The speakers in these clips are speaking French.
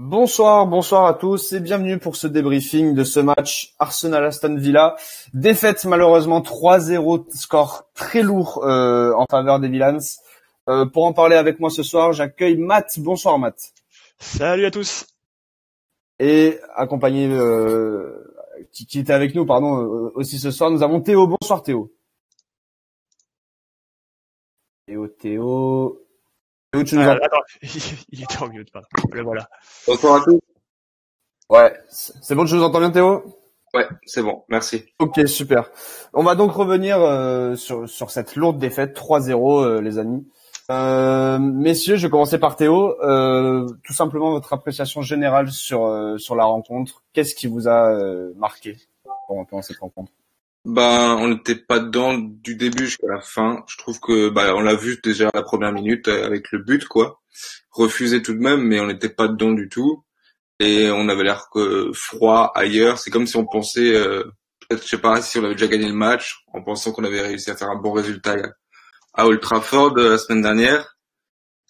Bonsoir, bonsoir à tous et bienvenue pour ce débriefing de ce match Arsenal-Aston Villa. Défaite malheureusement 3-0, score très lourd euh, en faveur des Villans. Euh, pour en parler avec moi ce soir, j'accueille Matt. Bonsoir Matt. Salut à tous. Et accompagné, euh, qui, qui, était avec nous, pardon, euh, aussi ce soir, nous avons Théo. Bonsoir Théo. Théo, Théo. Théo, tu nous ah, Attends, il était en mute, Le voilà. Bonsoir à tous. Ouais, c'est bon, je vous entends bien Théo? Ouais, c'est bon, merci. Ok, super. On va donc revenir euh, sur, sur cette lourde défaite, 3-0 euh, les amis. Euh, messieurs, je vais commencer par Théo. Euh, tout simplement votre appréciation générale sur euh, sur la rencontre. Qu'est-ce qui vous a euh, marqué pendant cette rencontre? Ben, on n'était pas dedans du début jusqu'à la fin. Je trouve que bah, on l'a vu déjà la première minute avec le but, quoi. Refusé tout de même, mais on n'était pas dedans du tout. Et on avait l'air que froid ailleurs. C'est comme si on pensait, peut-être, je sais pas, si on avait déjà gagné le match, en pensant qu'on avait réussi à faire un bon résultat à Old Trafford euh, la semaine dernière.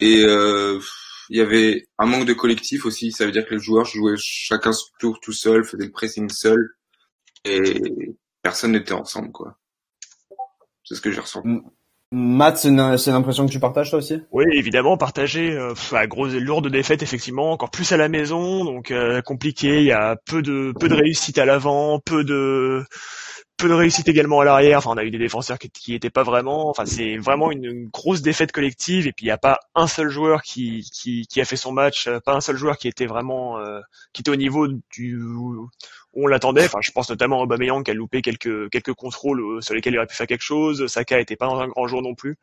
Et euh, il y avait un manque de collectif aussi. Ça veut dire que les joueurs jouaient chacun son tour tout seul, faisaient le pressing seul. Et personne n'était ensemble, quoi. C'est ce que j'ai ressenti. Matt, c'est une, une, impression que tu partages toi aussi? Oui, évidemment, partager. Euh, à grosse lourde défaite, effectivement, encore plus à la maison, donc euh, compliqué. Il y a peu de peu de réussite à l'avant, peu de peu de réussite également à l'arrière. Enfin, on a eu des défenseurs qui, qui étaient pas vraiment. Enfin, c'est vraiment une, grosse défaite collective. Et puis, il n'y a pas un seul joueur qui, qui, qui, a fait son match, euh, pas un seul joueur qui était vraiment, euh, qui était au niveau du on l'attendait. Enfin, je pense notamment à Aubameyang qui a loupé quelques quelques contrôles euh, sur lesquels il aurait pu faire quelque chose. Saka était pas dans un grand jour non plus.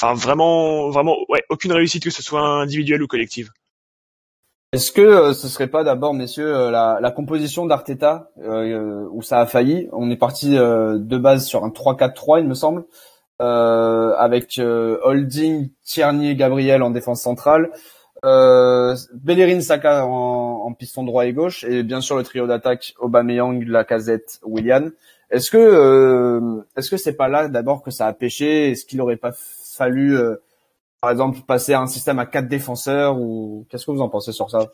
Enfin, vraiment, vraiment, ouais, aucune réussite que ce soit individuelle ou collective. Est-ce que euh, ce serait pas d'abord, messieurs, euh, la, composition d'Arteta où ça a failli? On est parti de base sur un 3-4-3, il me semble, avec Holding, Tierney, Gabriel en défense centrale, Bellerin, Saka en, en, piston droit et gauche, et bien sûr le trio d'attaque Aubameyang, Lacazette, Willian. Est-ce que est-ce que c'est pas là d'abord que ça a pêché? Est-ce qu'il aurait pas fallu par exemple passer à un système à quatre défenseurs ou qu'est-ce que vous en pensez sur ça?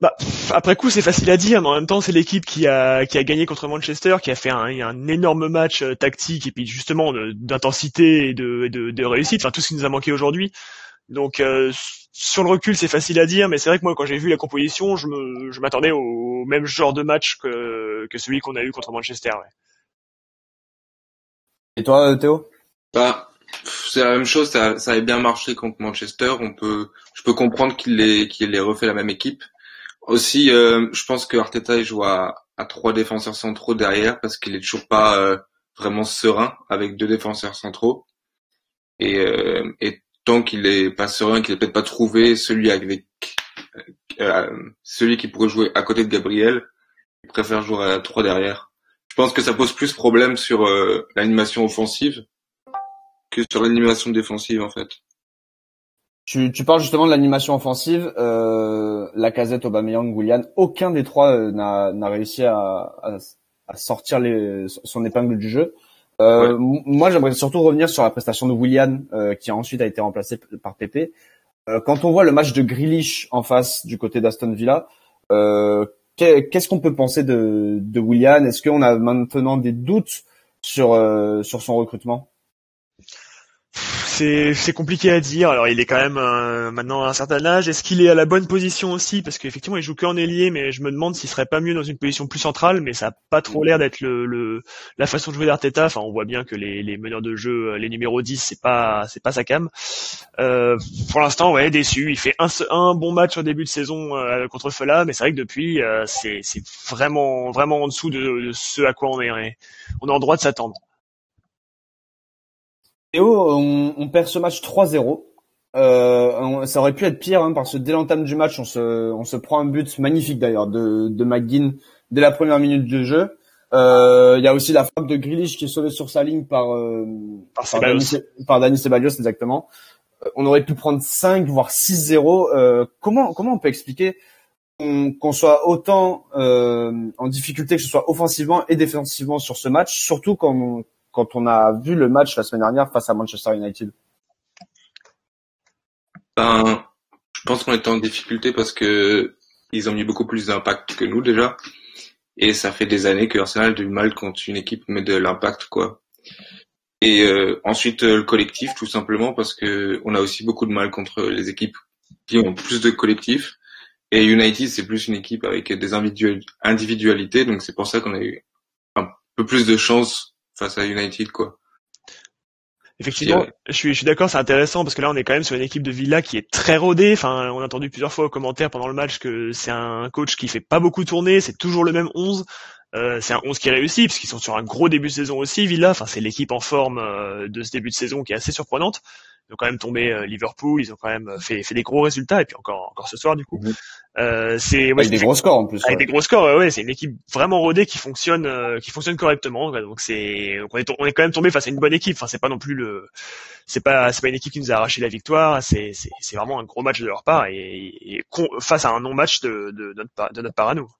Bah, après coup c'est facile à dire mais en même temps c'est l'équipe qui a qui a gagné contre Manchester qui a fait un, un énorme match euh, tactique et puis justement d'intensité et de, de, de, réussite enfin tout ce qui nous a manqué aujourd'hui donc euh, sur le recul c'est facile à dire mais c'est vrai que moi quand j'ai vu la composition je me je m'attendais au même genre de match que que celui qu'on a eu contre Manchester ouais. et toi Théo? Bah c'est la même chose, ça, ça avait bien marché contre Manchester. On peut, je peux comprendre qu'il ait, qu'il ait refait la même équipe. Aussi, euh, je pense que Arteta joue à, à trois défenseurs centraux derrière parce qu'il est toujours pas euh, vraiment serein avec deux défenseurs centraux. Et, euh, et tant qu'il est pas serein, qu'il est peut-être pas trouvé celui avec celui qui pourrait jouer à côté de Gabriel, il préfère jouer à trois derrière. Je pense que ça pose plus problème sur l'animation offensive que sur l'animation défensive en fait. Tu, tu parles justement de l'animation offensive. Euh, la casette Aubameyang, Willian, aucun des trois euh, n'a, n'a réussi à, à, à sortir les, son épingle du jeu. Euh, Moi, j'aimerais surtout revenir sur la prestation de Willian, euh, qui ensuite a été remplacé par Pepe. Euh, quand on voit le match de Grealish en face du côté d'Aston Villa, euh, qu'est-ce qu'on peut penser de, de Willian? Est-ce qu'on a maintenant des doutes sur sur son recrutement? C'est compliqué à dire. Alors il est quand même euh, maintenant à un certain âge. Est-ce qu'il est à la bonne position aussi? Parce qu'effectivement il joue que en ailier, mais je me demande s'il serait pas mieux dans une position plus centrale. Mais ça a pas trop l'air d'être le, le, la façon de jouer d'Arteta. Enfin on voit bien que les, les meneurs de jeu, euh, les numéros 10, c'est pas c'est pas sa cam. Euh, pour l'instant ouais déçu. Il fait un, un bon match au début de saison euh, contre Fela, mais c'est vrai que depuis c'est c'est vraiment vraiment en dessous de, de, ce à quoi on est on est en droit de s'attendre. On, on, perd ce match 3-0. Euh, ça aurait pu être pire hein, parce que dès l'entame du match, on se, on se prend un but magnifique d'ailleurs de, de McGinn dès la première minute de jeu. Euh, il y a aussi la frappe de Grealish qui est sauvée sur sa ligne par euh, par, Ceballos exactement. Euh, on aurait pu prendre 5 voire 6-0. Euh, comment comment on peut expliquer qu'on soit autant en difficulté que ce soit offensivement et défensivement sur ce match, surtout quand quand on a vu le match la semaine dernière face à Manchester United Ben, je pense qu'on était en difficulté parce que ils ont mis beaucoup plus d'impact que nous déjà. Et ça fait des années que Arsenal a du mal quand une équipe met de l'impact, quoi. Et euh, ensuite le collectif, tout simplement parce que on a aussi beaucoup de mal contre les équipes qui ont plus de collectifs. Et United, c'est plus une équipe avec des individualités, donc c'est pour ça qu'on a eu un peu plus de chance face à United, quoi. Effectivement, je suis, je suis d'accord, c'est intéressant parce que là on est quand même sur une équipe de Villa qui est très rodée. Enfin, on a entendu plusieurs fois aux commentaires pendant le match que c'est un coach qui fait pas beaucoup tourner, c'est toujours le même 11. Euh, c'est un 11 qui réussit parce qu'ils sont sur un gros début de saison aussi, Villa. Enfin, c'est l'équipe en forme euh, de ce début de saison qui est assez surprenante ils ont quand même tombé euh, Liverpool, ils ont quand même fait, fait des gros résultats et puis encore encore ce soir du coup. Mhm. Euh, c'est ouais, avec des gros scores en plus. Avec des gros scores, ouais, c'est une équipe vraiment rodée qui fonctionne euh, qui fonctionne correctement. Donc c'est on est on est quand même tombé face à une bonne équipe. Enfin c'est pas non plus le c'est pas c'est pas une équipe qui nous a arraché la victoire. C'est c'est c'est vraiment un gros match de leur part et, et face à un non match de, de, de notre de notre part à nous.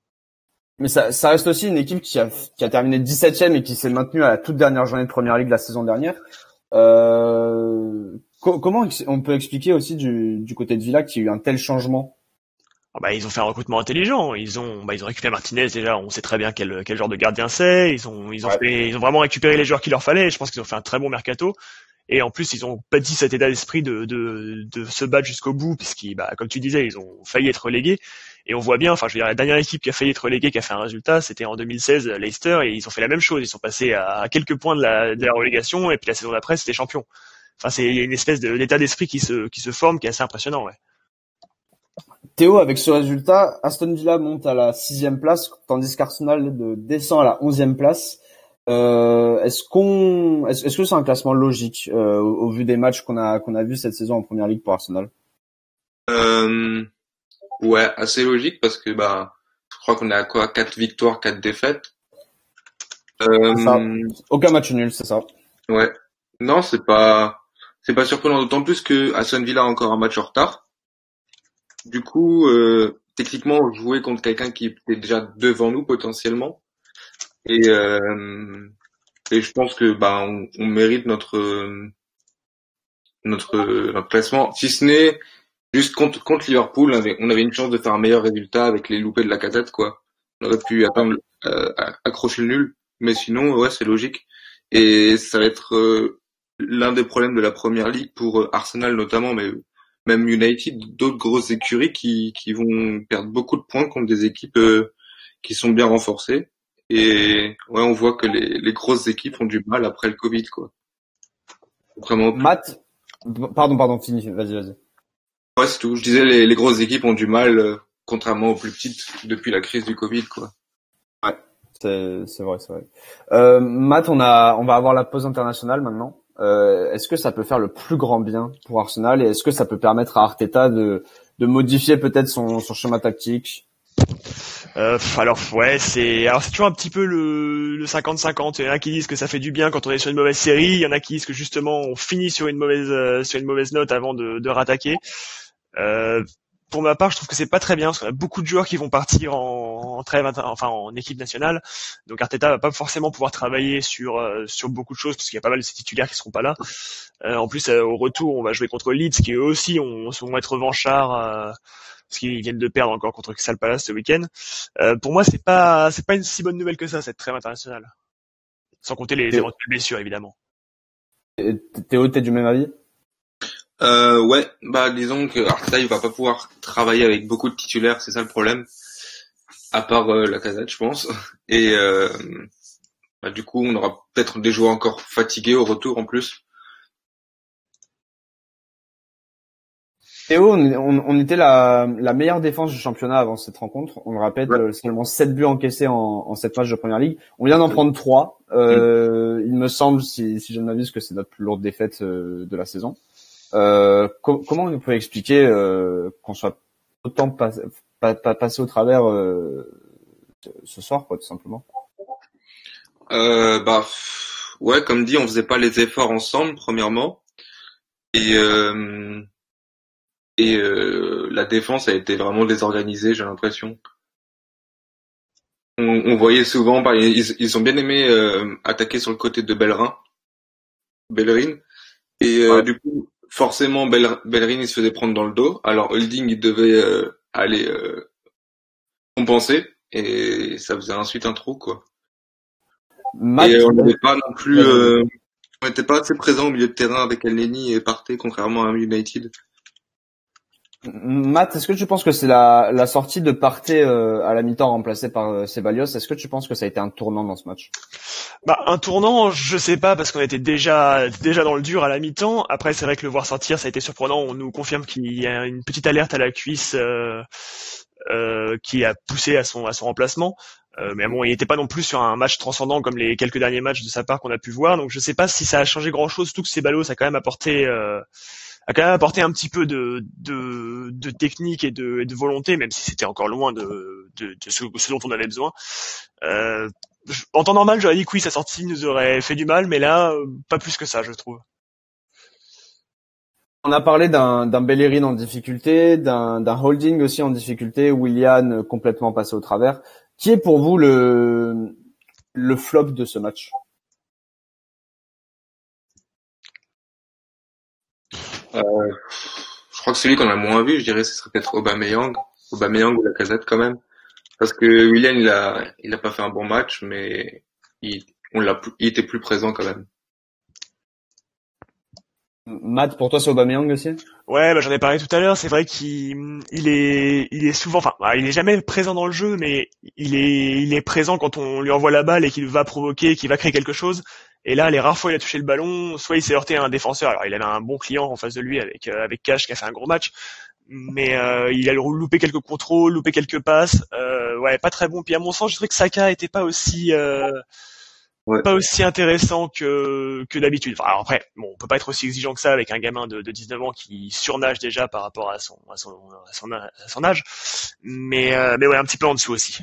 Mais ça, ça reste aussi une équipe qui a, qui a terminé 17ème et qui s'est maintenue à la toute dernière journée de Première Ligue la saison dernière. Euh, comment on peut expliquer aussi du, du côté de Villa qu'il y a eu un tel changement? Ah bah, ils ont fait un recrutement intelligent. Ils ont, bah, ils ont récupéré Martinez déjà. On sait très bien quel, quel genre de gardien c'est. Ils ont, ils ont fait, ils ont vraiment récupéré les joueurs qu'il leur fallait. Je pense qu'ils ont fait un très bon mercato. Et en plus, ils ont bâti cet état d'esprit de, de, de se battre jusqu'au bout, puisqu'ils, bah, comme tu disais, ils ont failli être relégués. Et on voit bien, enfin, je veux dire, la dernière équipe qui a failli être reléguée, qui a fait un résultat, c'était en 2016, Leicester, et ils ont fait la même chose. Ils sont passés à, quelques points de la, de la relégation, et puis la saison d'après, c'était champion. Enfin, c'est une espèce d'état d'esprit qui se qui se forme, qui est assez impressionnant, ouais. Théo, avec ce résultat, Aston Villa monte à la sixième place, tandis qu'Arsenal descend à la onzième place. Euh, est-ce qu'on, est-ce, que c'est un classement logique euh, au, vu des matchs qu'on a qu'on a vu cette saison en première ligue pour Arsenal? Euh, Ouais, assez logique parce que bah, je crois qu'on est à quoi, quatre victoires, quatre défaites. Euh, Aucun match nul, c'est ça. Ouais. Non, c'est pas c'est pas surprenant, d'autant plus que Aston Villa a encore un match en retard. Du coup, euh, techniquement, jouer contre quelqu'un qui était déjà devant nous potentiellement. Et, euh, et je pense que bah on, on mérite notre notre notre classement, si ce n'est juste contre contre Liverpool, on avait, on avait une chance de faire un meilleur résultat avec les loupés de la casette quoi. On aurait pu atteindre euh, accrocher le nul, mais sinon ouais c'est logique. Et ça va être euh, l'un des problèmes de la première ligue pour euh, Arsenal notamment, mais même United, d'autres grosses écuries qui, qui vont perdre beaucoup de points contre des équipes euh, qui sont bien renforcées. Et ouais, on voit que les, les grosses équipes ont du mal après le Covid, quoi. Vraiment. Matt, pardon, pardon, fini, vas-y, vas-y. Ouais, c'est tout. Je disais les, les grosses équipes ont du mal, euh, contrairement aux plus petites, depuis la crise du Covid, quoi. Ouais, c'est vrai, c'est vrai. Euh, Matt, on a, on va avoir la pause internationale maintenant. Euh, est-ce que ça peut faire le plus grand bien pour Arsenal et est-ce que ça peut permettre à Arteta de, de modifier peut-être son, son schéma tactique? Euh, alors ouais, c'est alors c'est toujours un petit peu le, le 50-50. Il y en a qui disent que ça fait du bien quand on est sur une mauvaise série, il y en a qui disent que justement on finit sur une mauvaise euh, sur une mauvaise note avant de, de rattaquer. Euh, pour ma part, je trouve que c'est pas très bien parce qu'on a beaucoup de joueurs qui vont partir en, en trêve, enfin en équipe nationale. Donc Arteta va pas forcément pouvoir travailler sur euh, sur beaucoup de choses parce qu'il y a pas mal de ses titulaires qui seront pas là. Euh, en plus, euh, au retour, on va jouer contre Leeds qui eux aussi on, vont être revanchards parce qu'ils viennent de perdre encore contre Crystal Palace ce week-end. pour moi, c'est pas c'est pas une si bonne nouvelle que ça cette trêve internationale. Sans compter les éventuelles blessures évidemment. Théo, t'es du même avis? Euh, ouais, bah disons que Arteta il va pas pouvoir travailler avec beaucoup de titulaires, c'est ça le problème. À part euh, la casette, je pense. Et euh, bah, du coup, on aura peut-être des joueurs encore fatigués au retour en plus. Théo, on, on était la, la, meilleure défense du championnat avant cette rencontre. On le rappelle, euh, seulement 7 buts encaissés en, en 7 matchs de première ligue. On vient d'en prendre 3. Euh, Il me semble, si, si je ne m'abuse, que c'est notre plus lourde défaite euh, de la saison. Euh, comment on peut expliquer euh, qu'on soit autant pas, passé au travers euh, ce soir, quoi, tout simplement? Euh, Bah ouais, comme dit, on faisait pas les efforts ensemble, premièrement, et euh, et euh, la défense a été vraiment désorganisée, j'ai l'impression. On, on, voyait souvent, bah, ils, ils ont bien aimé attaquer sur le côté de Bellerin, Bellerin, et du coup forcément Bellerin il se faisait prendre dans le dos. Alors Holding il devait euh, aller euh, compenser et ça faisait ensuite un trou quoi. Et on n'avait pas non plus, euh, on n'était pas assez présent au milieu de terrain avec Elneny et Partey contrairement à United. Matt, est-ce que tu penses que c'est la, la sortie de Partey euh, à la mi-temps remplacée par euh, Ceballos Est-ce que tu penses que ça a été un tournant dans ce match? Bah un tournant, je sais pas parce qu'on était déjà déjà dans le dur à la mi-temps. Après c'est vrai que le voir sortir, ça a été surprenant. On nous confirme qu'il y a une petite alerte à la cuisse euh, euh qui a poussé à son à son remplacement. Euh, mais bon, il n'était pas non plus sur un match transcendant comme les quelques derniers matchs de sa part qu'on a pu voir. Donc je sais pas si ça a changé grand-chose. Tout que Ceballos a quand même apporté a quand même apporté un petit peu de, de, technique et de, volonté, même si c'était encore loin de, de, ce, dont on avait besoin. Euh, en temps normal, j'aurais dit que oui, sa sortie nous aurait fait du mal, mais là, euh, pas plus que ça, je trouve. On a parlé d'un Bellerin en difficulté, d'un Holding aussi en difficulté, Willian complètement passé au travers. Qui est pour vous le, le flop de ce match? Euh, je crois que celui qu'on a moins vu, je dirais, ce serait peut-être Aubameyang, Aubameyang ou la Casette quand même, parce que William il a, il a pas fait un bon match, mais il, on l'a, il était plus présent quand même. Matt, pour toi, c'est Aubameyang aussi? Ouais, bah, j'en ai parlé tout à l'heure. C'est vrai qu'il il est, il est souvent, enfin, bah, il est jamais présent dans le jeu, mais il est, il est présent quand on lui envoie la balle et qu'il va provoquer, qu'il va créer quelque chose. Et là, les rares fois où il a touché le ballon, soit il s'est heurté à un défenseur. Alors, il avait un bon client en face de lui avec euh, avec Cash qui a fait un gros match, mais euh, il a loupé quelques contrôles, loupé quelques passes. Euh, ouais, pas très bon. Puis à mon sens, je trouvais que Saka était pas aussi euh, pas aussi intéressant que que d'habitude. Enfin, alors après, bon, on peut pas être aussi exigeant que ça avec un gamin de, de 19 ans qui surnage déjà par rapport à son à son à son, à son âge, mais euh, mais ouais, un petit peu en dessous aussi.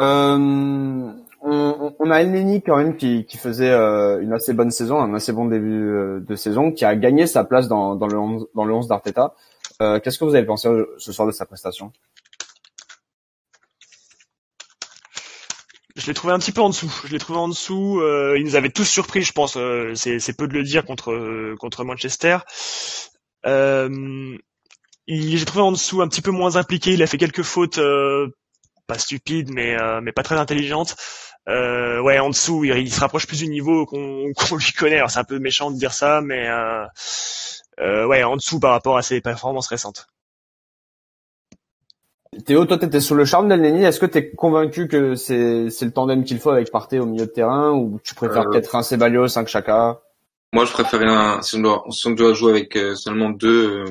Euh, on, on, a Elneny quand même qui, qui faisait euh, une assez bonne saison, un assez bon début euh, de saison, qui a gagné sa place dans, dans le 11, dans le 11 d'Arteta. Euh, Qu'est-ce que vous avez pensé ce soir de sa prestation? Je l'ai trouvé un petit peu en dessous. Je l'ai trouvé en dessous. Euh, ils nous avaient tous surpris, je pense. Euh, c'est peu de le dire contre contre Manchester. Euh, J'ai trouvé en dessous un petit peu moins impliqué. Il a fait quelques fautes, pas stupides, mais mais pas très intelligentes. Euh, ouais, en dessous, il, se rapproche plus du niveau qu'on lui connaît. c'est un peu méchant de dire ça, mais euh, euh, ouais, en dessous par rapport à ses performances récentes. Théo, toi, t'étais sous le charme d'Elneny. Est-ce que t'es convaincu que c'est c'est le tandem qu'il faut avec Partey au milieu de terrain, ou tu préfères euh, peut-être un Ceballos, un Chaka Moi, je préférais un. Si on doit, si on doit jouer avec euh, seulement deux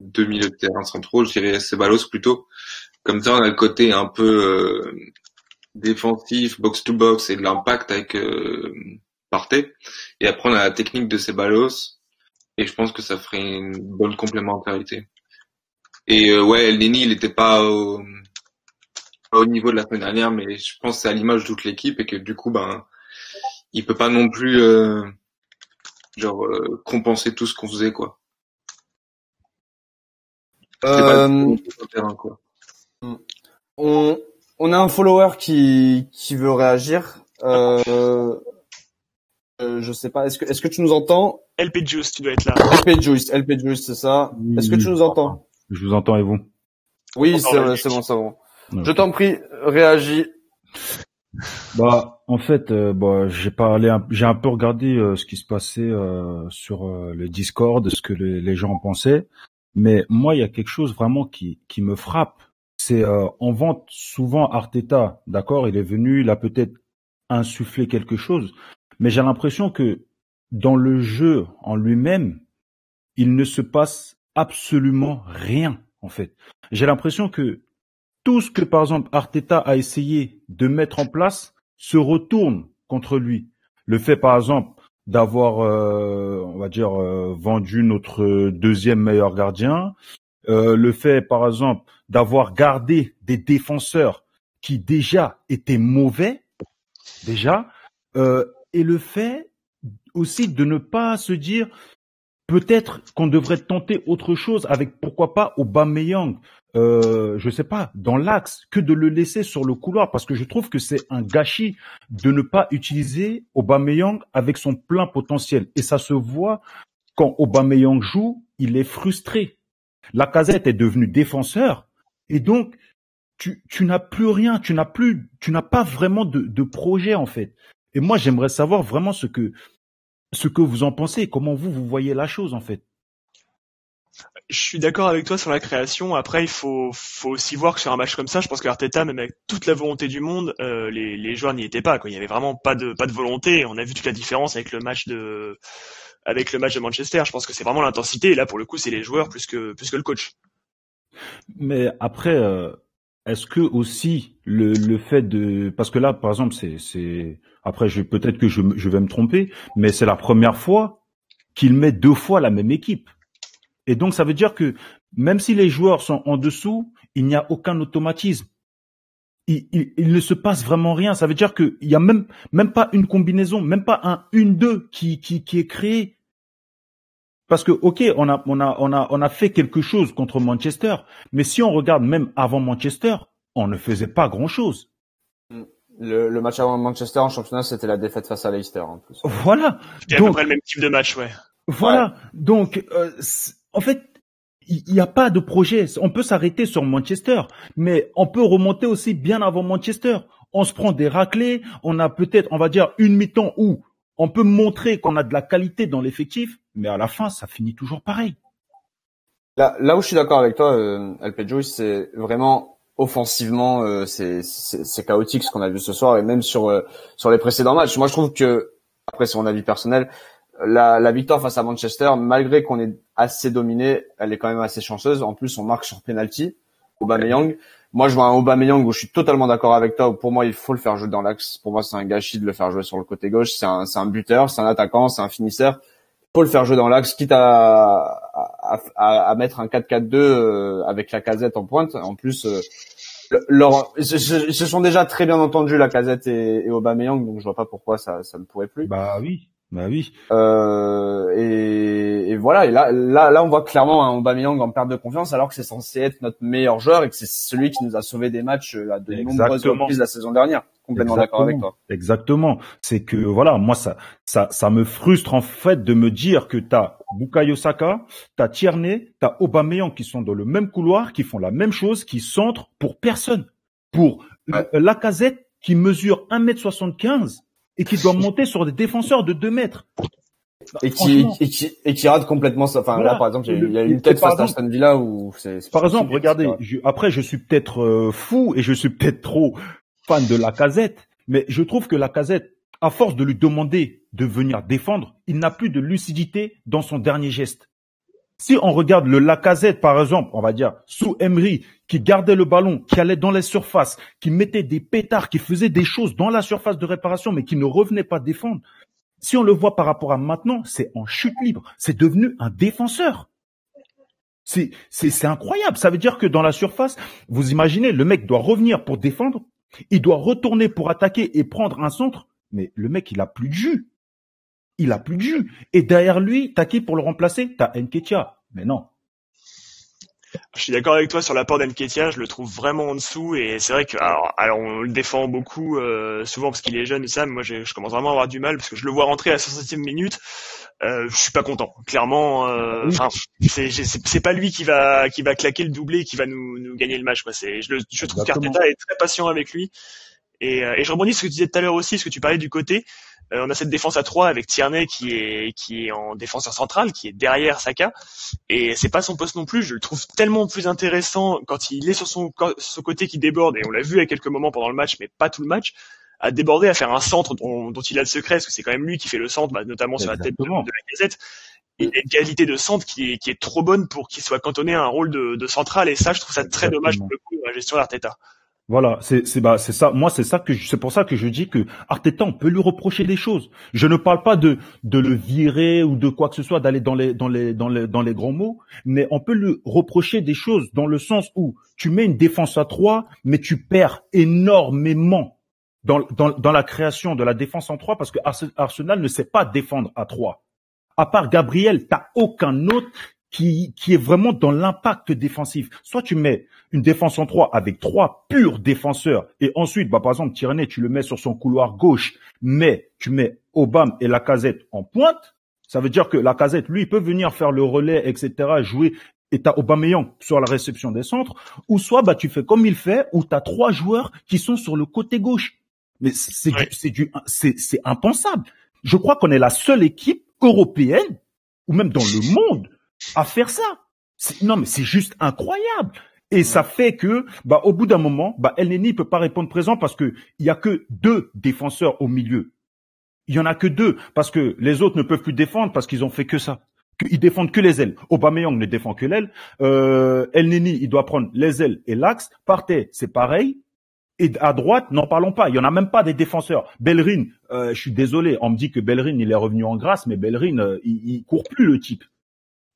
deux milieux de terrain centraux, je dirais Ceballos plutôt. Comme ça, on a le côté un peu défensif, box to box et de l'impact avec euh, Partey. Et après on a la technique de Ceballos et je pense que ça ferait une bonne complémentarité. Et euh, ouais, Lenny il était pas au, au niveau de la semaine dernière, mais je pense que c'est à l'image de toute l'équipe et que du coup ben il peut pas non plus euh, genre euh, compenser tout ce qu'on faisait quoi. Euh... quoi. On, on a un follower qui, qui veut réagir. Euh, euh, je sais pas. Est-ce que, est-ce que tu nous entends? LP Juice, tu dois être là. LP Juice, LP Juice, c'est ça. Est-ce que tu nous entends? Je vous entends et vous? Oui, c'est, c'est bon, c'est bon. Je t'en prie, réagis. Bah, en fait, euh, bah, j'ai parlé, j'ai un peu regardé euh, ce qui se passait euh, sur le Discord, ce que les, les gens pensaient. Mais moi, il y a quelque chose vraiment qui, qui me frappe c'est euh, on vante souvent Arteta, d'accord, il est venu, il a peut-être insufflé quelque chose, mais j'ai l'impression que dans le jeu en lui-même, il ne se passe absolument rien en fait. J'ai l'impression que tout ce que par exemple Arteta a essayé de mettre en place se retourne contre lui. Le fait par exemple d'avoir, euh, on va dire, euh, vendu notre deuxième meilleur gardien, euh, le fait, par exemple, d'avoir gardé des défenseurs qui déjà étaient mauvais, déjà, euh, et le fait aussi de ne pas se dire peut-être qu'on devrait tenter autre chose avec pourquoi pas Aubameyang, euh, je sais pas, dans l'axe, que de le laisser sur le couloir, parce que je trouve que c'est un gâchis de ne pas utiliser Aubameyang avec son plein potentiel. Et ça se voit quand Aubameyang joue, il est frustré. La casette est devenu défenseur, Et donc, tu, tu n'as plus rien, tu n'as plus, tu n'as pas vraiment de, de projet en fait. Et moi, j'aimerais savoir vraiment ce que, ce que vous en pensez, comment vous, vous voyez la chose en fait. Je suis d'accord avec toi sur la création. Après, il faut, faut aussi voir que sur un match comme ça, je pense que Arteta, même avec toute la volonté du monde, euh, les, les joueurs n'y étaient pas. Quoi. Il y avait vraiment pas de, pas de volonté. On a vu toute la différence avec le match de, avec le match de Manchester. Je pense que c'est vraiment l'intensité. Et là, pour le coup, c'est les joueurs plus que, plus que le coach. Mais après, euh, est-ce que aussi le, le fait de, parce que là, par exemple, c'est, après, peut-être que je, je vais me tromper, mais c'est la première fois qu'il met deux fois la même équipe. Et donc, ça veut dire que même si les joueurs sont en dessous, il n'y a aucun automatisme. Il, il, il, ne se passe vraiment rien. Ça veut dire qu'il n'y a même, même pas une combinaison, même pas un une-deux qui, qui, qui est créé. Parce que, ok, on a, on a, on a, on a fait quelque chose contre Manchester, mais si on regarde même avant Manchester, on ne faisait pas grand chose. Le, le match avant Manchester en championnat, c'était la défaite face à Leicester en plus. Voilà. C'était à peu près le même type de match, ouais. Voilà. Donc, euh, en fait, il n'y a pas de projet. On peut s'arrêter sur Manchester, mais on peut remonter aussi bien avant Manchester. On se prend des raclés. On a peut-être, on va dire, une mi-temps où on peut montrer qu'on a de la qualité dans l'effectif, mais à la fin, ça finit toujours pareil. Là, là où je suis d'accord avec toi, euh, Alpejo, c'est vraiment offensivement, euh, c'est chaotique ce qu'on a vu ce soir et même sur euh, sur les précédents matchs. Moi, je trouve que après, c'est mon avis personnel, la, la victoire face à Manchester, malgré qu'on est assez dominé, elle est quand même assez chanceuse. En plus, on marque sur penalty. Aubameyang. Moi, je vois un Aubameyang où je suis totalement d'accord avec toi. Pour moi, il faut le faire jouer dans l'axe. Pour moi, c'est un gâchis de le faire jouer sur le côté gauche. C'est un, c'est un buteur, c'est un attaquant, c'est un finisseur. Il faut le faire jouer dans l'axe, quitte à, à, à, mettre un 4-4-2 euh, avec la casette en pointe. En plus, euh, leur, se sont déjà très bien entendus la casette et, et Aubameyang, donc je vois pas pourquoi ça, ça ne pourrait plus. Bah oui. Bah oui. Euh, et, et, voilà. Et là, là, là, on voit clairement un Aubameyang en perte de confiance, alors que c'est censé être notre meilleur joueur et que c'est celui qui nous a sauvé des matchs euh, à de nombreuses reprises la saison dernière. Complètement d'accord avec toi. Exactement. C'est que voilà, moi ça, ça, ça me frustre en fait de me dire que t'as Bukayo Saka, t'as Tierney, t'as Aubameyang qui sont dans le même couloir, qui font la même chose, qui centrent pour personne, pour ouais. Lacazette qui mesure 1m75 et qui doit monter sur des défenseurs de 2 mètres. Et qui, et qui, et qui rate complètement ça. Enfin, voilà. là, par exemple, il y a une tête face à Aston Villa où c'est, Par exemple, regardez, je, après, je suis peut-être euh, fou et je suis peut-être trop fan de la casette, mais je trouve que la casette, à force de lui demander de venir défendre, il n'a plus de lucidité dans son dernier geste. Si on regarde le Lacazette, par exemple, on va dire, sous Emery, qui gardait le ballon, qui allait dans les surfaces, qui mettait des pétards, qui faisait des choses dans la surface de réparation, mais qui ne revenait pas défendre. Si on le voit par rapport à maintenant, c'est en chute libre. C'est devenu un défenseur. C'est, c'est, c'est incroyable. Ça veut dire que dans la surface, vous imaginez, le mec doit revenir pour défendre, il doit retourner pour attaquer et prendre un centre, mais le mec, il a plus de jus il a plus de jus. Et derrière lui, t'as qui pour le remplacer? T'as Nketia. Mais non. Je suis d'accord avec toi sur l'apport d'Enketia, je le trouve vraiment en dessous et c'est vrai que alors, alors, on le défend beaucoup euh, souvent parce qu'il est jeune et ça, mais moi je, je, commence vraiment à avoir du mal parce que je le vois rentrer à la 67e minute, euh, je suis pas content. Clairement, euh, oui. c'est c'est pas lui qui va qui va claquer le doublé et qui va nous, nous gagner le match quoi. C'est je, je trouve qu'Arteta est très patient avec lui et, euh, et je rebondis sur ce que tu disais tout à l'heure aussi, ce que tu parlais du côté. Euh, on a cette défense à 3 avec Tierney qui est qui est en défenseur central, qui est derrière Saka, et c'est pas son poste non plus. Je le trouve tellement plus intéressant quand il est sur son, son côté qui déborde, et on l'a vu à quelques moments pendant le match, mais pas tout le match, à déborder, à faire un centre dont, dont il a le secret, parce que c'est quand même lui qui fait le centre, bah, notamment sur Exactement. la tête de, de la casette. Et il a une qualité de centre qui est, qui est trop bonne pour qu'il soit cantonné à un rôle de, de central, et ça, je trouve ça très Exactement. dommage pour le coup de la gestion d'Arteta. Voilà, c'est c'est bah c'est ça. Moi, c'est ça que c'est pour ça que je dis que Arteta, on peut lui reprocher des choses. Je ne parle pas de de le virer ou de quoi que ce soit, d'aller dans les dans les dans les dans les grands mots, mais on peut lui reprocher des choses dans le sens où tu mets une défense à trois, mais tu perds énormément dans dans dans la création de la défense en trois parce que Arsenal ne sait pas défendre à trois. À part Gabriel, t'as aucun autre qui, qui est vraiment dans l'impact défensif. Soit tu mets une défense en trois avec trois purs défenseurs et ensuite, bah, par exemple, Tierney, tu le mets sur son couloir gauche, mais tu mets Obama et la casette en pointe. Ça veut dire que la casette, lui, il peut venir faire le relais, etc., jouer et t'as Aubameyang sur la réception des centres, ou soit bah tu fais comme il fait, où t'as trois joueurs qui sont sur le côté gauche. Mais c'est c'est du c'est c'est impensable. Je crois qu'on est la seule équipe européenne ou même dans le monde à faire ça. Non mais c'est juste incroyable. Et ça fait que, bah, au bout d'un moment, bah, El Neni peut pas répondre présent parce que il y a que deux défenseurs au milieu. Il y en a que deux parce que les autres ne peuvent plus défendre parce qu'ils ont fait que ça. Ils défendent que les ailes. Aubameyang ne défend que l'aile. Euh, El Neni, il doit prendre les ailes et l'axe. Partey, c'est pareil. Et à droite, n'en parlons pas. Il y en a même pas des défenseurs. Bellerin, euh, je suis désolé, on me dit que Bellerin il est revenu en grâce, mais Bellerin, euh, il, il court plus le type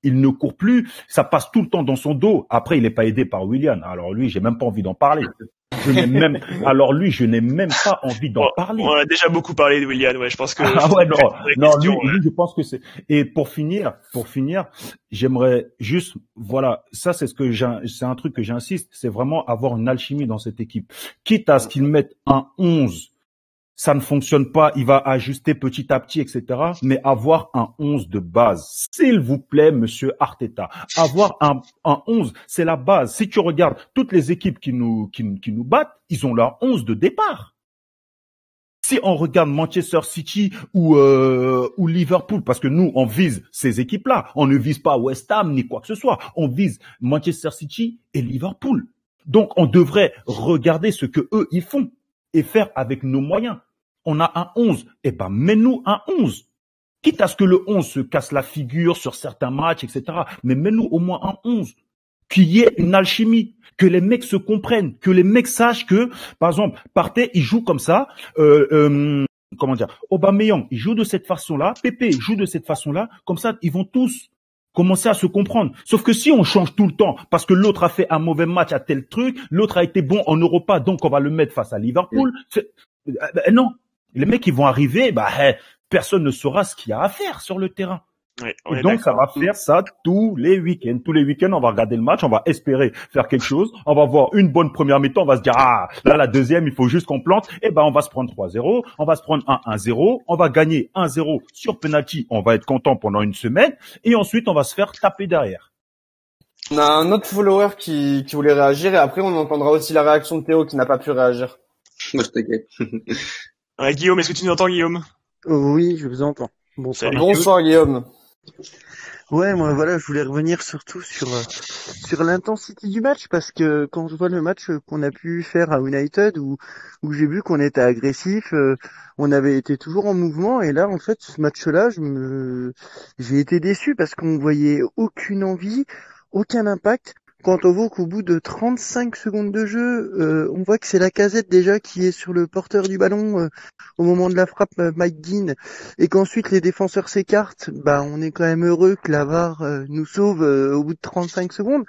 il ne court plus, ça passe tout le temps dans son dos. Après, il n'est pas aidé par William. Alors lui, j'ai même pas envie d'en parler. Je n'ai même, alors lui, je n'ai même pas envie d'en parler. On a déjà beaucoup parlé de William, ouais, je pense que. Ah ouais, non, non, lui, lui, je pense que c'est. Et pour finir, pour finir, j'aimerais juste, voilà, ça c'est ce que j'ai, c'est un truc que j'insiste, c'est vraiment avoir une alchimie dans cette équipe. Quitte à ce qu'ils mettent un 11 ça ne fonctionne pas, il va ajuster petit à petit, etc. Mais avoir un 11 de base, s'il vous plaît, monsieur Arteta, avoir un, un 11, c'est la base. Si tu regardes toutes les équipes qui nous, nous battent, ils ont leur 11 de départ. Si on regarde Manchester City ou, euh, ou Liverpool, parce que nous, on vise ces équipes-là, on ne vise pas West Ham ni quoi que ce soit, on vise Manchester City et Liverpool. Donc, on devrait regarder ce que eux, ils font et faire avec nos moyens on a un 11. Eh ben, mets-nous un 11. Quitte à ce que le 11 se casse la figure sur certains matchs, etc. Mais mets-nous au moins un 11. Qu'il y ait une alchimie, que les mecs se comprennent, que les mecs sachent que, par exemple, Partey, il joue comme ça, euh, euh, comment dire, Aubameyang, il joue de cette façon-là, Pépé joue de cette façon-là, comme ça, ils vont tous commencer à se comprendre. Sauf que si on change tout le temps, parce que l'autre a fait un mauvais match à tel truc, l'autre a été bon en Europa, donc on va le mettre face à Liverpool, ben non, les mecs, ils vont arriver, bah, eh, personne ne saura ce qu'il y a à faire sur le terrain. et donc, ça va faire ça tous les week-ends. Tous les week-ends, on va regarder le match, on va espérer faire quelque chose, on va voir une bonne première mi-temps, on va se dire, ah, là, la deuxième, il faut juste qu'on plante, et eh ben, on va se prendre 3-0, on va se prendre 1-1-0, on va gagner 1-0 sur penalty, on va être content pendant une semaine, et ensuite, on va se faire taper derrière. On a un autre follower qui, qui voulait réagir, et après, on entendra aussi la réaction de Théo qui n'a pas pu réagir. Je Guillaume, est-ce que tu nous entends, Guillaume? Oui, je vous entends. Bonsoir. Bonsoir, Guillaume. Ouais, moi voilà, je voulais revenir surtout sur euh, sur l'intensité du match parce que quand je vois le match qu'on a pu faire à United où où j'ai vu qu'on était agressif, euh, on avait été toujours en mouvement et là en fait ce match-là, je me j'ai été déçu parce qu'on voyait aucune envie, aucun impact. Quand on voit qu'au bout de 35 secondes de jeu, euh, on voit que c'est la casette déjà qui est sur le porteur du ballon euh, au moment de la frappe euh, Mike Dean et qu'ensuite les défenseurs s'écartent, bah on est quand même heureux que la VAR nous sauve au bout de 35 secondes.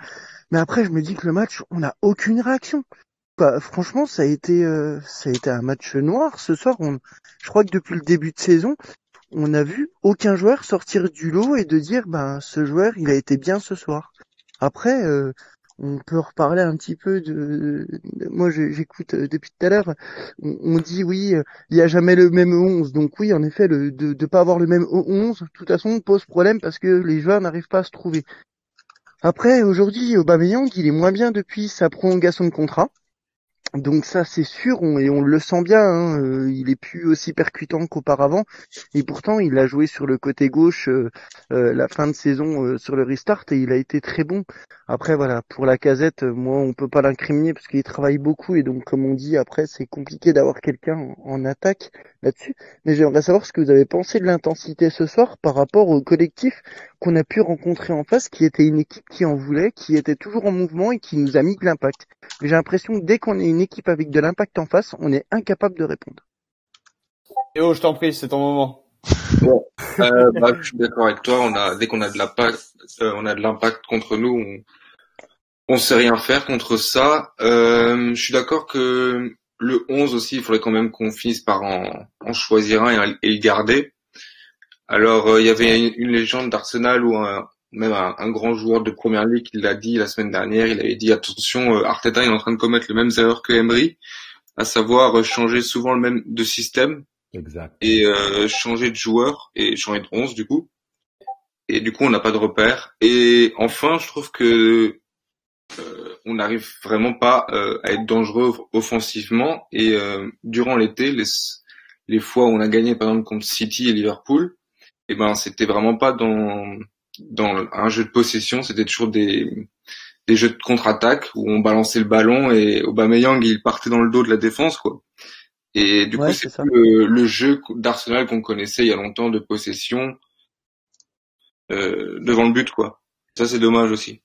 Mais après je me dis que le match, on n'a aucune réaction. Bah, franchement, ça a été ça a été un match noir ce soir. Je crois que depuis le début de saison, on n'a vu aucun joueur sortir du lot et de dire ben ce joueur il a été bien ce soir. Après, euh, on peut reparler un petit peu de. Moi, j'écoute euh, depuis tout à l'heure. On, dit oui, euh, il n'y a jamais le même 11. Donc oui, en effet, le, de ne pas avoir le même 11, de toute façon, pose problème parce que les joueurs n'arrivent pas à se trouver. Après, aujourd'hui, Aubameyang, il est moins bien depuis sa prolongation de contrat. Donc ça c'est sûr et on le sent bien, hein, euh, il est plus aussi percutant qu'auparavant et pourtant il a joué sur le côté gauche euh, euh, la fin de saison sur le restart et il a été très bon. Après voilà pour la casette, moi on peut pas l'incriminer parce qu'il travaille beaucoup et donc comme on dit après c'est compliqué d'avoir quelqu'un en, attaque là-dessus. Mais j'aimerais savoir ce que vous avez pensé de l'intensité ce soir par rapport au collectif qu'on a pu rencontrer en face, qui était une équipe qui en voulait, qui était toujours en mouvement et qui nous a mis de l'impact. J'ai l'impression que dès qu'on est une équipe avec de l'impact en face, on est incapable de répondre. Théo, je t'en prie, c'est ton moment. Bon, euh, bah, je suis d'accord avec toi. On a dès qu'on a de l'impact, euh, on a de l'impact contre nous, on, on sait rien faire contre ça. Euh, je suis d'accord que le 11 aussi, il faudrait quand même qu'on finisse par en, en choisir un et, et, le garder. Alors, euh, il y avait une, une légende d'Arsenal ou un, même un, grand joueur de première ligue qui l'a dit la semaine dernière. Il avait dit attention, euh, Arteta est en train de commettre les mêmes erreurs que Emery, à savoir euh, changer souvent le même de système exact. et euh, changer de joueur et changer de 11 du coup. et du coup on n'a pas de repère. Et enfin, je trouve que euh, on n'arrive vraiment pas euh, à être dangereux offensivement. Et euh, durant l'été, les, les fois où on a gagné par exemple contre City et Liverpool, et eh ben c'était vraiment pas dans dans un jeu de possession, c'était toujours des des jeux de contre-attaque où on balançait le ballon et Aubameyang il partait dans le dos de la défense quoi. Et du coup c'est le, le, jeu d'Arsenal qu'on connaissait il y a longtemps de possession euh, devant le but quoi. Ça c'est dommage aussi.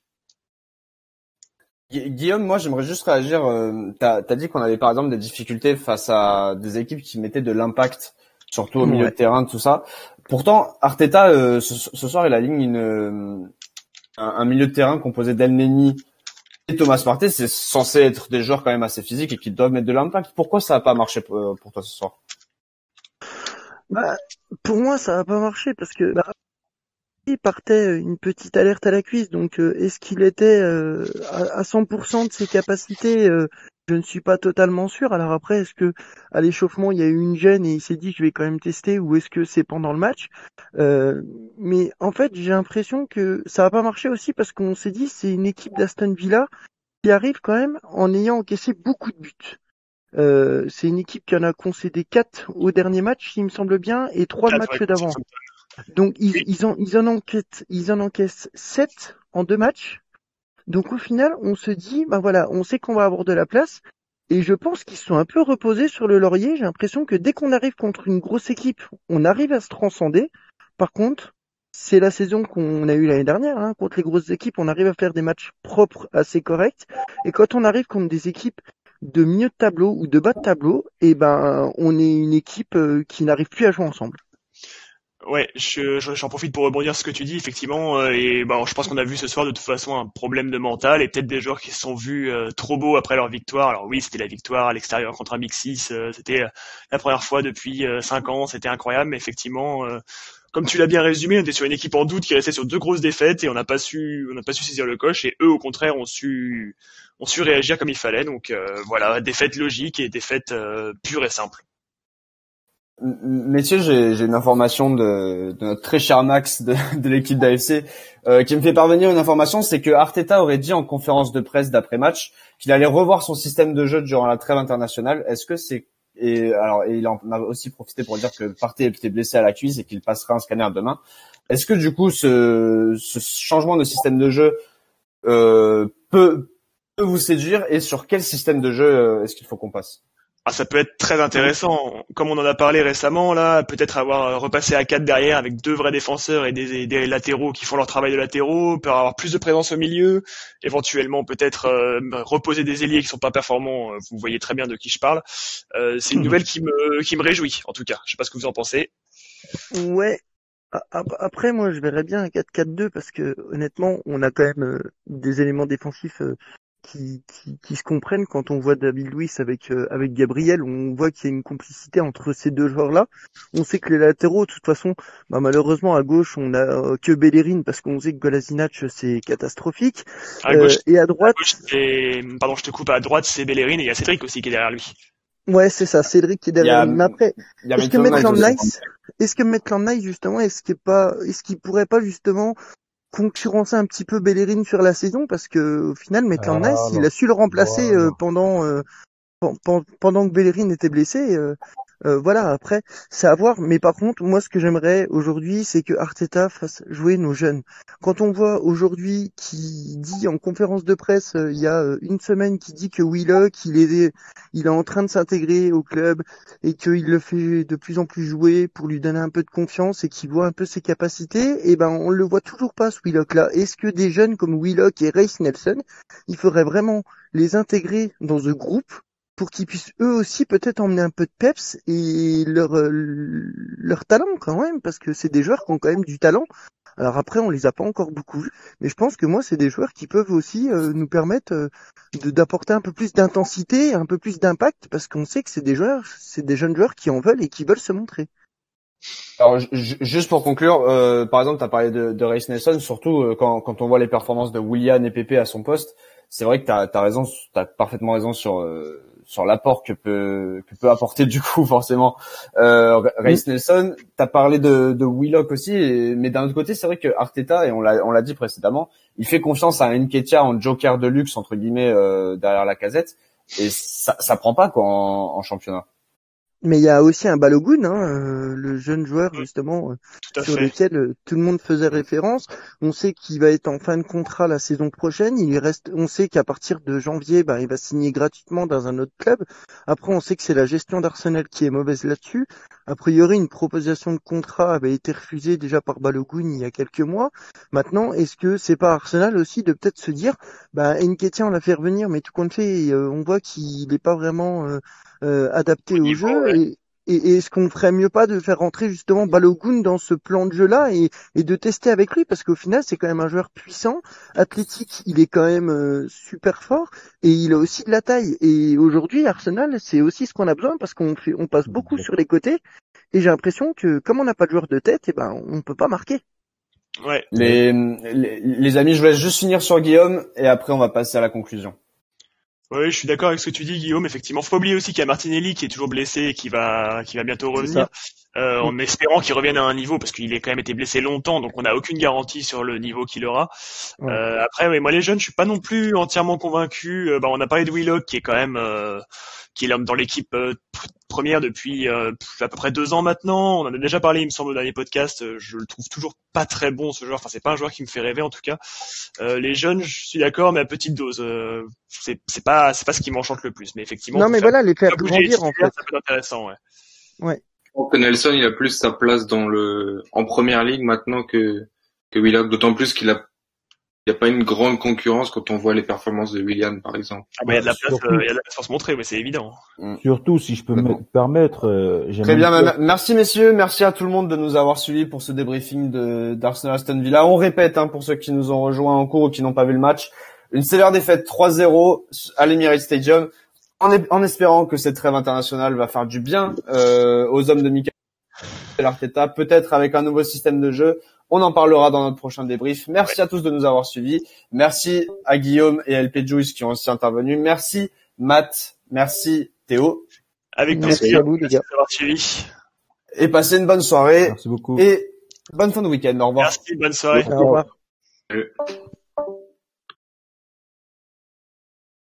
Guillaume, moi j'aimerais juste réagir. Euh, t'as as dit qu'on avait par exemple des difficultés face à des équipes qui mettaient de l'impact, surtout au milieu de terrain, tout ça. Pourtant, Arteta euh, ce, soir il aligne une, euh, un, milieu de terrain composé d'Elneny et Thomas Partey. C'est censé être des joueurs quand même assez physiques et qui doivent mettre de l'impact. Pourquoi ça n'a pas marché pour, toi ce soir? Bah, pour moi ça n'a pas marché parce que bah, il partait une petite alerte à la cuisse. Donc, euh, est-ce qu'il était euh, à, 100% de ses capacités euh, Je ne suis pas totalement sûr. Alors après, est-ce que à l'échauffement il y a eu une gêne et il s'est dit je vais quand même tester, ou est-ce que c'est pendant le match? Mais en fait, j'ai l'impression que ça va pas marché aussi parce qu'on s'est dit c'est une équipe d'Aston Villa qui arrive quand même en ayant encaissé beaucoup de buts. c'est une équipe qui en a concédé 4 au dernier match, il me semble bien, et 3 matchs d'avant. Donc ils, ils, en, ils, en enquêtent, ils en encaissent 7 en deux matchs. Donc au final, on se dit, ben voilà, on sait qu'on va avoir de la place. Et je pense qu'ils sont un peu reposés sur le laurier. J'ai l'impression que dès qu'on arrive contre une grosse équipe, on arrive à se transcender. Par contre, c'est la saison qu'on a eue l'année dernière. Hein. Contre les grosses équipes, on arrive à faire des matchs propres, assez corrects. Et quand on arrive contre des équipes de milieu de tableau ou de bas de tableau, eh ben on est une équipe euh, qui n'arrive plus à jouer ensemble. Ouais, je, j'en profite pour rebondir sur ce que tu dis, effectivement, euh, et bon, je pense qu'on a vu ce soir de toute façon un problème de mental et peut-être des joueurs qui se sont vus euh, trop beaux après leur victoire. Alors oui, c'était la victoire à l'extérieur contre un Big euh, c'était la première fois depuis cinq ans, c'était incroyable, mais effectivement, comme tu l'as bien résumé, on était sur une équipe en doute qui restait sur deux grosses défaites et on n'a pas su, on n'a pas su saisir le coche et eux au contraire ont su, ont su réagir comme il fallait. Donc voilà, défaite logique et défaite pure et simple. Messieurs, j'ai une information de, de, notre très cher Max de, de l'équipe d'AFC euh, qui me fait parvenir une information, c'est que Arteta aurait dit en conférence de presse d'après-match qu'il allait revoir son système de jeu durant la trêve internationale. Est-ce que c'est et alors et il en a aussi profité pour dire que Partey était blessé à la cuisse et qu'il passera un scanner demain. Est-ce que du coup ce, ce, changement de système de jeu euh, peut, peut vous séduire et sur quel système de jeu euh, est-ce qu'il faut qu'on passe? Ah, ça peut être très intéressant. Comme on en a parlé récemment, là, peut-être avoir euh, repassé à 4 derrière avec deux vrais défenseurs et des, des, latéraux qui font leur travail de latéraux, peut avoir plus de présence au milieu, éventuellement peut-être euh, reposer des ailiers qui sont pas performants. Euh, vous voyez très bien de qui je parle. Euh, c'est une nouvelle qui me qui me réjouit, en tout cas. Je sais pas ce que vous en pensez. Ouais. Après, moi, je verrais bien un 4-4-2 parce que honnêtement, on a quand même des éléments défensifs qui, qui, se comprennent quand on voit David Luiz avec euh, avec Gabriel, on voit qu'il y a une complicité entre ces deux joueurs-là. On sait que les latéraux, de toute façon, bah, malheureusement à gauche on a euh, que Bellerin parce qu'on sait que Golasinac c'est catastrophique. Euh, et à droite, pardon, je te coupe. À droite c'est Bellerin et il y a Cédric aussi qui est derrière lui. Ouais, c'est ça, Cédric qui est derrière. Mais après, est-ce que Maitland Nice, est-ce que Maitland Nice justement, est-ce qu'il pas, est-ce qu'il pourrait pas justement concurrencer un petit peu Bellerin sur la saison parce que au final Maitland ah, il a su le remplacer euh, pendant euh, pendant que Bellerin était blessé euh, voilà, après, c'est à voir. Mais par contre, moi, ce que j'aimerais aujourd'hui, c'est que Arteta fasse jouer nos jeunes. Quand on voit aujourd'hui qui dit en conférence de presse, euh, il y a euh, une semaine, qui dit que Willock, il est, il est en train de s'intégrer au club et qu'il le fait de plus en plus jouer pour lui donner un peu de confiance et qu'il voit un peu ses capacités, et eh ben, on le voit toujours pas, ce Willock là. Est-ce que des jeunes comme Willock et Race Nelson, il faudrait vraiment les intégrer dans ce groupe pour qu'ils puissent eux aussi peut-être emmener un peu de peps et leur euh, leur talent quand même parce que c'est des joueurs qui ont quand même du talent. Alors après on les a pas encore beaucoup vus, mais je pense que moi c'est des joueurs qui peuvent aussi euh, nous permettre euh, d'apporter un peu plus d'intensité, un peu plus d'impact parce qu'on sait que c'est des joueurs, c'est des jeunes joueurs qui en veulent et qui veulent se montrer. Alors juste pour conclure, par exemple, tu as parlé de, de Race Nelson, surtout quand, quand on voit les performances de William et Pepe à son poste, c'est vrai que tu as, raison, tu as parfaitement raison sur sur l'apport que peut que peut apporter du coup forcément euh, Reis Nelson. T'as parlé de, de Willock aussi, mais d'un autre côté, c'est vrai que Arteta et on l'a on l'a dit précédemment, il fait confiance à Nketiah en joker de luxe entre guillemets euh, derrière la casette et ça ça prend pas quoi en championnat. Mais il y a aussi un Balogun, hein, euh, le jeune joueur justement euh, sur lequel euh, tout le monde faisait référence. On sait qu'il va être en fin de contrat la saison prochaine. Il reste, on sait qu'à partir de janvier, bah, il va signer gratuitement dans un autre club. Après, on sait que c'est la gestion d'Arsenal qui est mauvaise là-dessus. A priori, une proposition de contrat avait été refusée déjà par Balogun il y a quelques mois. Maintenant, est-ce que c'est pas Arsenal aussi de peut-être se dire, bah, Nketiah on l'a fait revenir, mais tout compte fait, on voit qu'il n'est pas vraiment euh, adapté au, jeu. Et, et, est-ce qu'on ferait mieux pas de faire rentrer justement Balogun dans ce plan de jeu-là et, et, de tester avec lui? Parce qu'au final c'est quand même un joueur puissant, athlétique, il est quand même euh, super fort et il a aussi de la taille. Et aujourd'hui Arsenal c'est aussi ce qu'on a besoin parce qu'on fait, on passe beaucoup sur les côtés et j'ai l'impression que comme on n'a pas de joueur de tête, et eh ben on peut pas marquer. Ouais. Les, les, les amis, je vais juste finir sur Guillaume et après on va passer à la conclusion. Oui, je suis d'accord avec ce que tu dis, Guillaume. Effectivement, faut pas oublier aussi qu'il y a Martinelli qui est toujours blessé et qui va, qui va bientôt revenir, euh, en espérant qu'il revienne à un niveau parce qu'il a quand même été blessé longtemps, donc on n'a aucune garantie sur le niveau qu'il aura. Euh, après, oui, moi les jeunes, je suis pas non plus entièrement convaincu. Euh, bah, on a parlé de Willock qui est quand même, euh, qui est dans l'équipe euh, première depuis euh, à peu près deux ans maintenant. On en a déjà parlé, il me semble, au dernier podcast. Euh, je le trouve toujours pas très bon ce joueur. Enfin, c'est pas un joueur qui me fait rêver en tout cas. Euh, les jeunes, je suis d'accord, mais à petite dose. c'est c'est pas c'est pas ce qui m'enchante le plus. Mais effectivement. Non, mais voilà, les faire grandir en fait. Ça peut être intéressant, ouais. Ouais. que Nelson, il a plus sa place dans le en première ligue maintenant que que Willock, d'autant plus qu'il a n'y a pas une grande concurrence quand on voit les performances de William, par exemple. Ah, il y a de la place, euh, il y a de la place pour se montrer, mais c'est évident. Mm. Surtout, si je peux me permettre. Euh, Très bien, merci messieurs, merci à tout le monde de nous avoir suivis pour ce débriefing de d'Arsenal Aston Villa. On répète, hein, pour ceux qui nous ont rejoints en cours ou qui n'ont pas vu le match, une sévère défaite 3-0 à l'Emirates Stadium, en, en, espérant que cette trêve internationale va faire du bien euh, aux hommes de Mikel Arteta, peut-être avec un nouveau système de jeu. On en parlera dans notre prochain débrief. Merci à tous de nous avoir suivis. Merci à Guillaume et LP Juice qui ont aussi intervenu. Merci Matt. Merci Théo. Avec Merci à vous, les gars. suivi. Et passez une bonne soirée. Merci beaucoup. Et bonne fin de week-end. Au revoir. Merci, bonne soirée. Au revoir.